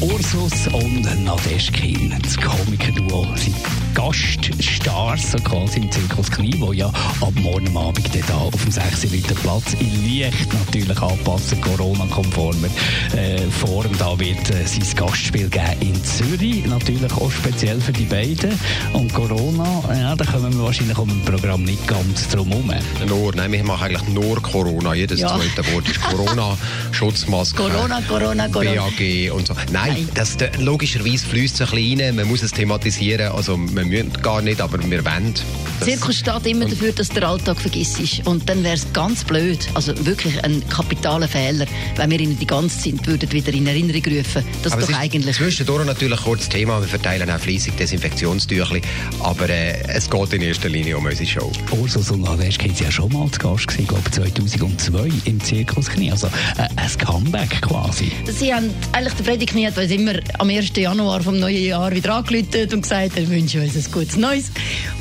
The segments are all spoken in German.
Ursus und Nadeschkin, das Komikerduo, sind Gaststars so quasi im Zirkus Knie, wo ja ab morgen Abend da auf dem 6. Liter Platz in Licht natürlich anpassen, Corona-konformer äh, Form. Da wird äh, sein Gastspiel geben in Zürich, natürlich auch speziell für die beiden. Und Corona, ja, da kommen wir wahrscheinlich um ein Programm nicht ganz drum herum. Nur, nein, wir machen eigentlich nur Corona. Jedes Ja. zweite Wort ist Corona, Schutzmaske, Corona, Corona, Corona. BAG und so. Nein, Nein. Das, der- logischerweise fließt es ein bisschen rein. Man muss es thematisieren. Also, wir müssen gar nicht, aber wir wollen. Das- Zirkus steht immer dafür, dass der Alltag vergisst ist. Und dann wäre es ganz blöd, also wirklich ein kapitaler Fehler, wenn wir ihnen die ganze Zeit würden wieder in Erinnerung rufen. Das aber doch ist eigentlich... zwischendurch natürlich kurz Thema. Wir verteilen auch fleissig Desinfektionstüchli. Aber äh, es geht in erster Linie um unsere Show. Ursus und Nadeschkin sind ja schon mal zu Gast gewesen, glaube 2002 im Zirkus Knie. Also äh, ein Comeback quasi. Sie haben eigentlich der Freddy Knie hat uns immer am 1. Januar vom neuen Jahr wieder angerufen und gesagt, er wünsche uns ein gutes Neues.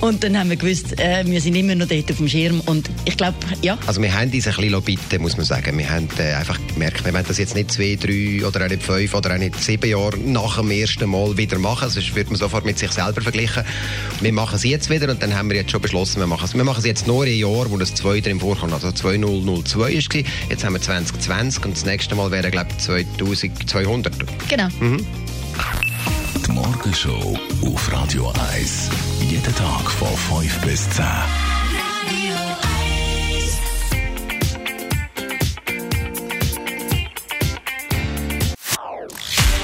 Und dann haben wir gewusst, äh, wir sind immer noch dort auf dem Schirm. Und ich glaube, ja, Also wir haben uns ein bisschen bitten, muss man sagen. Wir haben äh, einfach gemerkt, wir wollen das jetzt nicht zwei, drei oder auch nicht fünf oder auch nicht sieben Jahre nach dem ersten Mal wieder machen. Sonst wird man sofort mit sich selber vergleichen. Wir machen es jetzt wieder und dann haben wir jetzt schon beschlossen, wir machen es. Wir machen es jetzt nur ein Jahr, wo das zwei drin vorkommt. Also 2002 war es. Jetzt haben wir 2020 und das nächste Mal wäre, glaube ich, 2200. genau. Die Morgenshow auf Radio 1. Jeden Tag von 5 bis 10.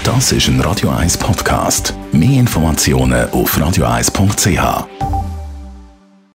Das ist ein Radio 1 Podcast. Mehr Informationen auf radio1.ch.